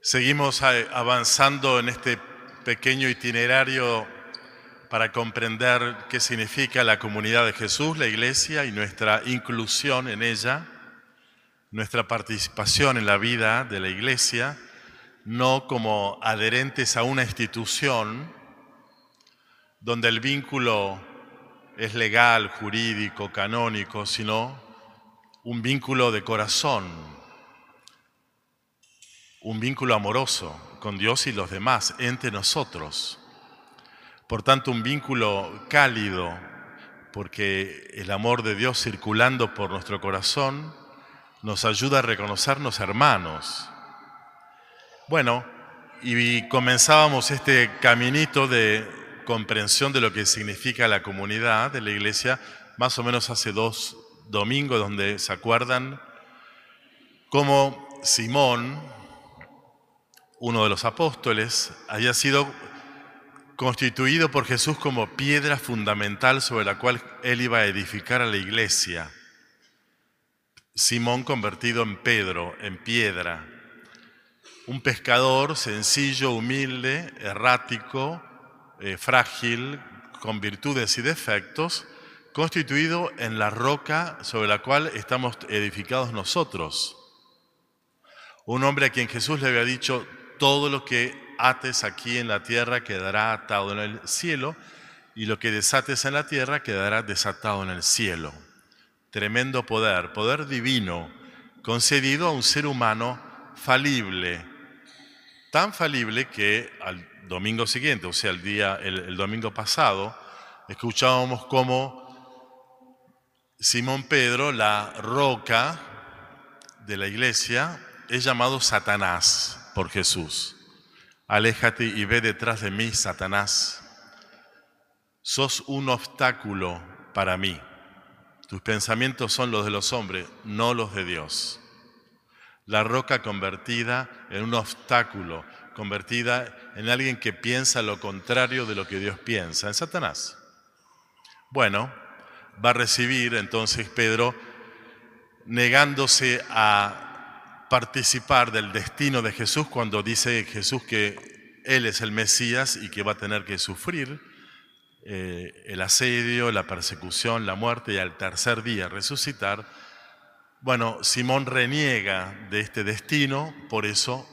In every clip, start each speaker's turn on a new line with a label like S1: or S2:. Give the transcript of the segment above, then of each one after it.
S1: Seguimos avanzando en este pequeño itinerario para comprender qué significa la comunidad de Jesús, la iglesia y nuestra inclusión en ella, nuestra participación en la vida de la iglesia, no como adherentes a una institución donde el vínculo es legal, jurídico, canónico, sino un vínculo de corazón, un vínculo amoroso con Dios y los demás, entre nosotros. Por tanto, un vínculo cálido, porque el amor de Dios circulando por nuestro corazón nos ayuda a reconocernos hermanos. Bueno, y comenzábamos este caminito de comprensión de lo que significa la comunidad de la iglesia, más o menos hace dos domingos, donde se acuerdan cómo Simón, uno de los apóstoles, haya sido constituido por Jesús como piedra fundamental sobre la cual él iba a edificar a la iglesia. Simón convertido en Pedro, en piedra. Un pescador sencillo, humilde, errático, eh, frágil, con virtudes y defectos, constituido en la roca sobre la cual estamos edificados nosotros. Un hombre a quien Jesús le había dicho, todo lo que ates aquí en la tierra quedará atado en el cielo, y lo que desates en la tierra quedará desatado en el cielo. Tremendo poder, poder divino, concedido a un ser humano falible, tan falible que al domingo siguiente, o sea, el, día, el, domingo pasado, escuchábamos cómo Simón Pedro, la roca de la iglesia, es llamado Satanás por Jesús. Aléjate y ve detrás de mí, Satanás. Sos un obstáculo para mí. Tus pensamientos son los de los hombres, no los de Dios. La roca convertida en un obstáculo, convertida en alguien que piensa lo contrario de lo que Dios piensa, en Satanás. Bueno, va a recibir entonces Pedro negándose a participar del destino de Jesús cuando dice Jesús que Él es el Mesías y que va a tener que sufrir eh, el asedio, la persecución, la muerte y al tercer día resucitar. Bueno, Simón reniega de este destino, por eso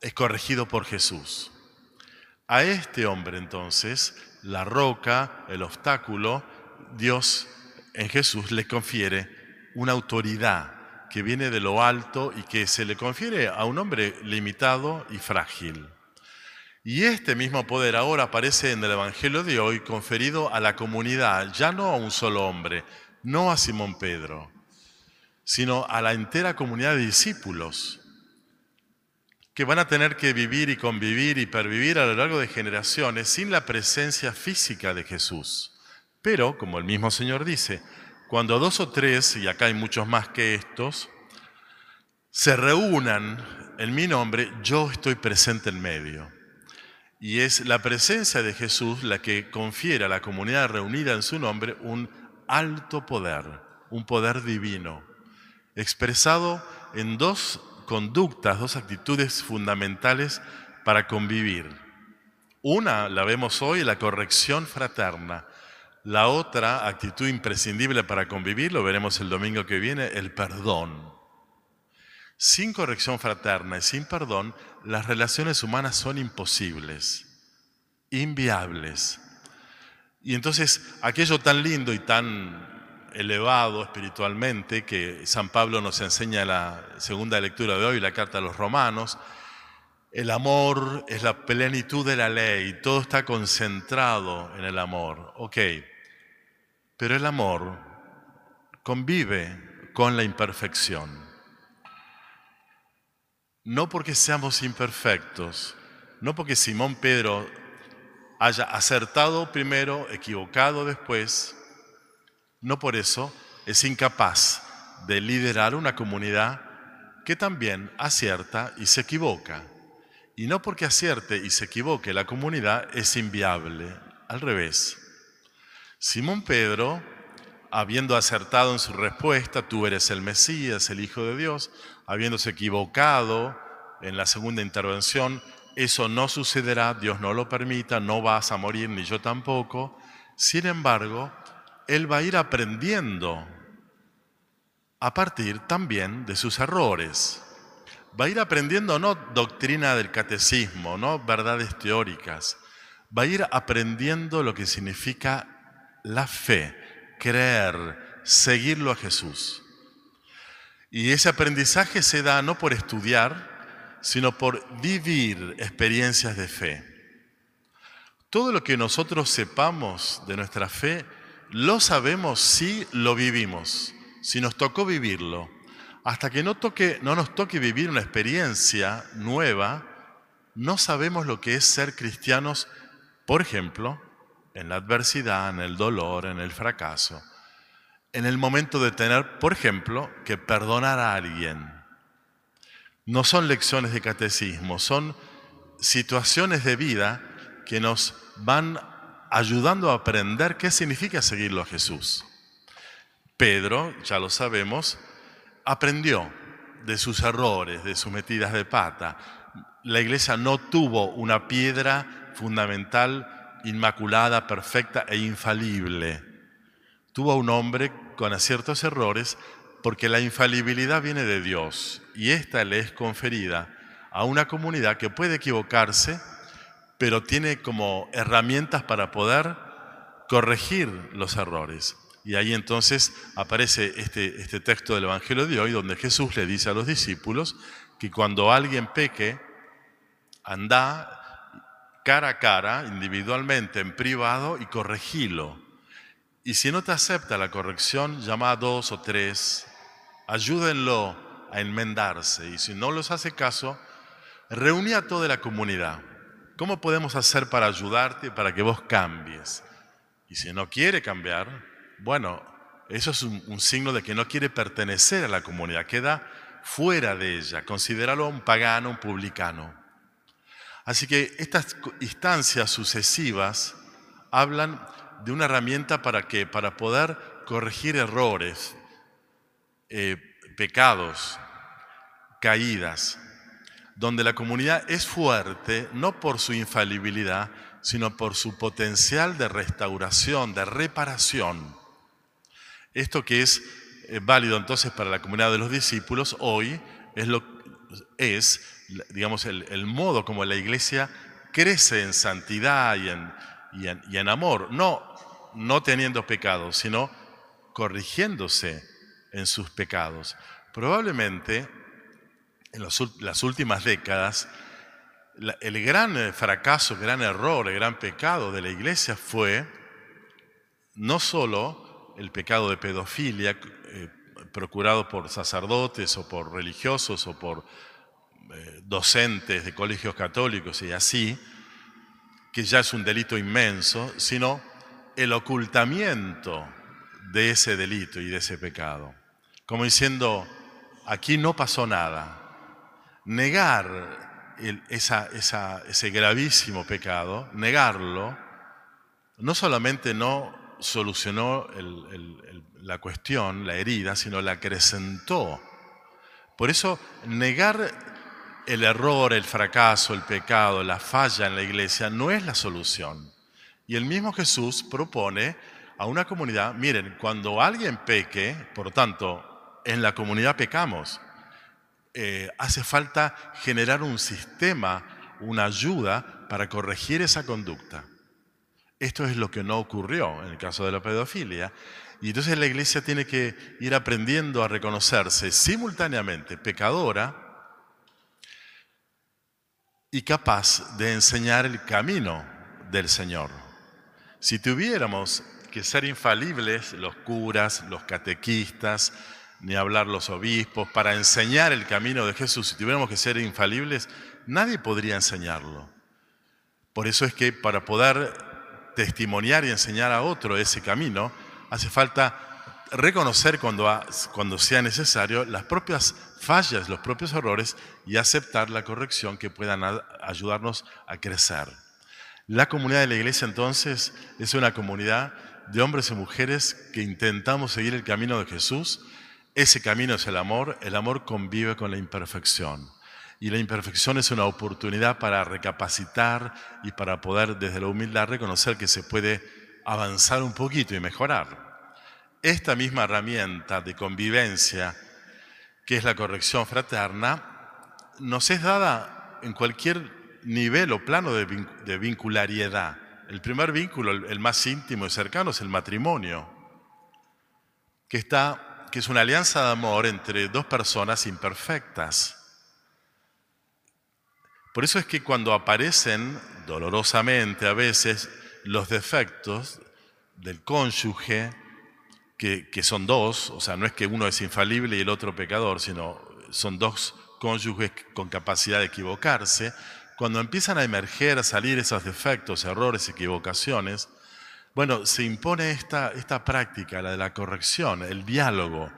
S1: es corregido por Jesús. A este hombre entonces, la roca, el obstáculo, Dios en Jesús le confiere una autoridad que viene de lo alto y que se le confiere a un hombre limitado y frágil. Y este mismo poder ahora aparece en el Evangelio de hoy conferido a la comunidad, ya no a un solo hombre, no a Simón Pedro, sino a la entera comunidad de discípulos, que van a tener que vivir y convivir y pervivir a lo largo de generaciones sin la presencia física de Jesús. Pero, como el mismo Señor dice, cuando dos o tres, y acá hay muchos más que estos, se reúnan en mi nombre, yo estoy presente en medio. Y es la presencia de Jesús la que confiere a la comunidad reunida en su nombre un alto poder, un poder divino, expresado en dos conductas, dos actitudes fundamentales para convivir. Una la vemos hoy, la corrección fraterna, la otra actitud imprescindible para convivir, lo veremos el domingo que viene, el perdón. Sin corrección fraterna y sin perdón, las relaciones humanas son imposibles, inviables. Y entonces, aquello tan lindo y tan elevado espiritualmente que San Pablo nos enseña en la segunda lectura de hoy, la carta a los romanos, el amor es la plenitud de la ley, todo está concentrado en el amor. Ok, pero el amor convive con la imperfección. No porque seamos imperfectos, no porque Simón Pedro haya acertado primero, equivocado después, no por eso es incapaz de liderar una comunidad que también acierta y se equivoca. Y no porque acierte y se equivoque la comunidad es inviable, al revés. Simón Pedro, habiendo acertado en su respuesta, tú eres el Mesías, el Hijo de Dios, habiéndose equivocado en la segunda intervención, eso no sucederá, Dios no lo permita, no vas a morir, ni yo tampoco. Sin embargo, él va a ir aprendiendo a partir también de sus errores. Va a ir aprendiendo no doctrina del catecismo, no verdades teóricas. Va a ir aprendiendo lo que significa la fe, creer, seguirlo a Jesús. Y ese aprendizaje se da no por estudiar, sino por vivir experiencias de fe. Todo lo que nosotros sepamos de nuestra fe, lo sabemos si lo vivimos, si nos tocó vivirlo. Hasta que no, toque, no nos toque vivir una experiencia nueva, no sabemos lo que es ser cristianos, por ejemplo, en la adversidad, en el dolor, en el fracaso en el momento de tener, por ejemplo, que perdonar a alguien. No son lecciones de catecismo, son situaciones de vida que nos van ayudando a aprender qué significa seguirlo a Jesús. Pedro, ya lo sabemos, aprendió de sus errores, de sus metidas de pata. La iglesia no tuvo una piedra fundamental, inmaculada, perfecta e infalible tuvo un hombre con ciertos errores porque la infalibilidad viene de Dios y esta le es conferida a una comunidad que puede equivocarse, pero tiene como herramientas para poder corregir los errores. Y ahí entonces aparece este, este texto del Evangelio de hoy donde Jesús le dice a los discípulos que cuando alguien peque, anda cara a cara, individualmente, en privado, y corregilo y si no te acepta la corrección, llama a dos o tres, ayúdenlo a enmendarse. Y si no los hace caso, reúne a toda la comunidad. ¿Cómo podemos hacer para ayudarte, para que vos cambies? Y si no quiere cambiar, bueno, eso es un, un signo de que no quiere pertenecer a la comunidad, queda fuera de ella. Considéralo un pagano, un publicano. Así que estas instancias sucesivas hablan de una herramienta para qué? Para poder corregir errores, eh, pecados, caídas, donde la comunidad es fuerte no por su infalibilidad, sino por su potencial de restauración, de reparación. Esto que es eh, válido entonces para la comunidad de los discípulos hoy es, lo, es digamos, el, modo como la iglesia crece en santidad y en, y en, y en amor, no no teniendo pecados, sino corrigiéndose en sus pecados. Probablemente en las últimas décadas, el gran eh, fracaso, el gran error, el gran pecado de la iglesia fue no solo el pecado de pedofilia eh, procurado por sacerdotes o por religiosos o por eh, docentes de colegios católicos y así, que ya es un delito inmenso, sino el ocultamiento de ese delito y de ese pecado. Como diciendo, aquí no pasó nada. Negar ese gravísimo pecado, negarlo, no solamente no solucionó la cuestión, la herida, sino la acrecentó. Por eso, negar el error, el fracaso, el pecado, la falla en la iglesia no es la solución. Y el mismo Jesús propone a una comunidad, miren, cuando alguien peque, por tanto, en la comunidad pecamos, eh, hace falta generar un sistema, una ayuda para corregir esa conducta. Esto es lo que no ocurrió en el caso de la pedofilia. Y entonces la iglesia tiene que ir aprendiendo a reconocerse simultáneamente pecadora y capaz de enseñar el camino del Señor. Si tuviéramos que ser infalibles los curas, los catequistas, ni hablar los obispos, para enseñar el camino de Jesús, si tuviéramos que ser infalibles, nadie podría enseñarlo. Por eso es que para poder testimoniar y enseñar a otro ese camino, hace falta reconocer cuando, cuando sea necesario las propias fallas, los propios errores y aceptar la corrección que puedan ayudarnos a crecer. La comunidad de la iglesia entonces es una comunidad de hombres y mujeres que intentamos seguir el camino de Jesús. Ese camino es el amor, el amor convive con la imperfección. Y la imperfección es una oportunidad para recapacitar y para poder desde la humildad reconocer que se puede avanzar un poquito y mejorar. Esta misma herramienta de convivencia, que es la corrección fraterna, nos es dada en cualquier nivel o plano de, vinculariedad. El primer vínculo, el, más íntimo y cercano, es el matrimonio, que, está, que es una alianza de amor entre dos personas imperfectas. Por eso es que cuando aparecen dolorosamente a veces los defectos del cónyuge, que, son dos, o sea, no es que uno es infalible y el otro pecador, sino son dos cónyuges con capacidad de equivocarse, cuando empiezan a emerger, a salir esos defectos, errores, equivocaciones, bueno, se impone esta, esta práctica, la de la corrección, el diálogo.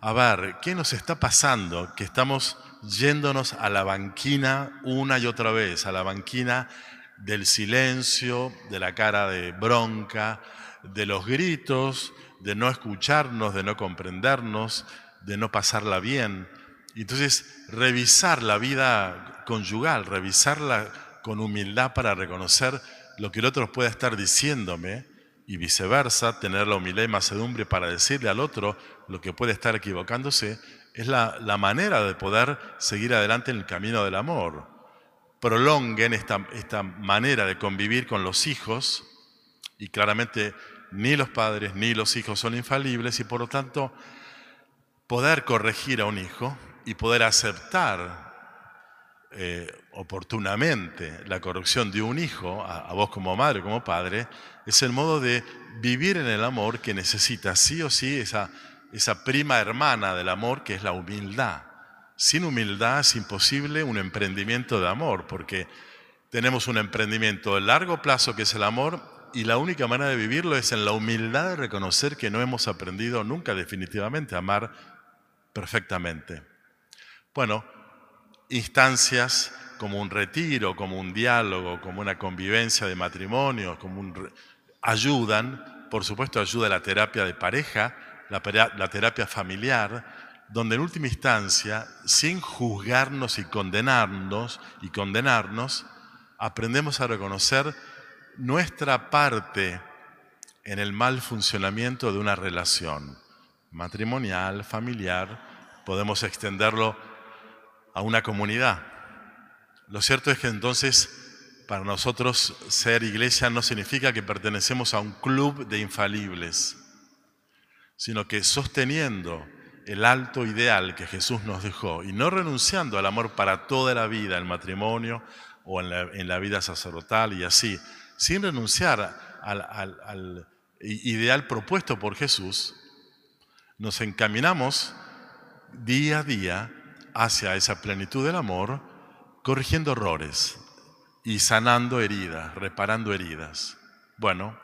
S1: A ver, ¿qué nos está pasando? Que estamos yéndonos a la banquina una y otra vez, a la banquina del silencio, de la cara de bronca, de los gritos, de no escucharnos, de no comprendernos, de no pasarla bien. Entonces, revisar la vida conyugal, revisarla con humildad para reconocer lo que el otro pueda estar diciéndome y viceversa, tener la humildad y macedumbre para decirle al otro lo que puede estar equivocándose, es la, manera de poder seguir adelante en el camino del amor. Prolonguen esta, esta manera de convivir con los hijos y claramente ni los padres ni los hijos son infalibles y por lo tanto poder corregir a un hijo y poder aceptar eh, oportunamente la corrupción de un hijo, a, vos como madre, como padre, es el modo de vivir en el amor que necesita sí o sí esa, esa prima hermana del amor que es la humildad. Sin humildad es imposible un emprendimiento de amor, porque tenemos un emprendimiento de largo plazo que es el amor y la única manera de vivirlo es en la humildad de reconocer que no hemos aprendido nunca definitivamente a amar perfectamente. Bueno, instancias como un retiro, como un diálogo, como una convivencia de matrimonio, como ayudan, por supuesto ayuda la terapia de pareja, la, la terapia familiar, donde en última instancia, sin juzgarnos y condenarnos y condenarnos, aprendemos a reconocer nuestra parte en el mal funcionamiento de una relación matrimonial, familiar, podemos extenderlo a una comunidad. Lo cierto es que entonces para nosotros ser iglesia no significa que pertenecemos a un club de infalibles, sino que sosteniendo el alto ideal que Jesús nos dejó y no renunciando al amor para toda la vida, el matrimonio o en la, vida sacerdotal y así, sin renunciar al, al ideal propuesto por Jesús, nos encaminamos día a día hacia esa plenitud del amor, corrigiendo errores y sanando heridas, reparando heridas. Bueno,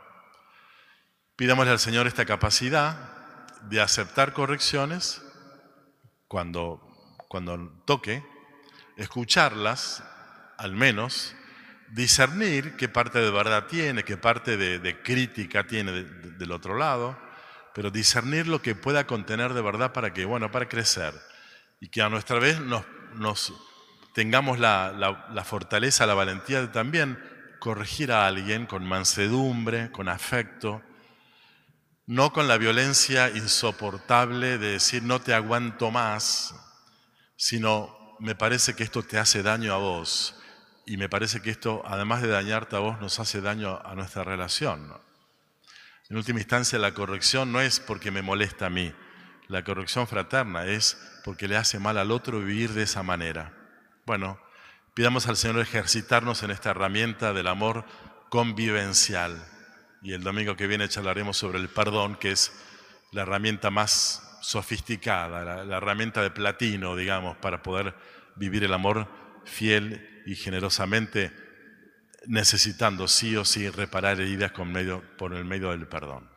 S1: pidámosle al Señor esta capacidad de aceptar correcciones cuando, cuando toque, escucharlas, al menos, discernir qué parte de verdad tiene, qué parte de, crítica tiene del otro lado, pero discernir lo que pueda contener de verdad para que, bueno, para crecer. Y que a nuestra vez nos, tengamos la, fortaleza, la valentía de también corregir a alguien con mansedumbre, con afecto, no con la violencia insoportable de decir no te aguanto más, sino me parece que esto te hace daño a vos y me parece que esto, además de dañarte a vos, nos hace daño a nuestra relación. En última instancia, la corrección no es porque me molesta a mí, la corrección fraterna es porque le hace mal al otro vivir de esa manera. Bueno, pidamos al Señor ejercitarnos en esta herramienta del amor convivencial. Y el domingo que viene charlaremos sobre el perdón, que es la herramienta más sofisticada, la, herramienta de platino, digamos, para poder vivir el amor fiel y generosamente, necesitando sí o sí reparar heridas por el medio del perdón.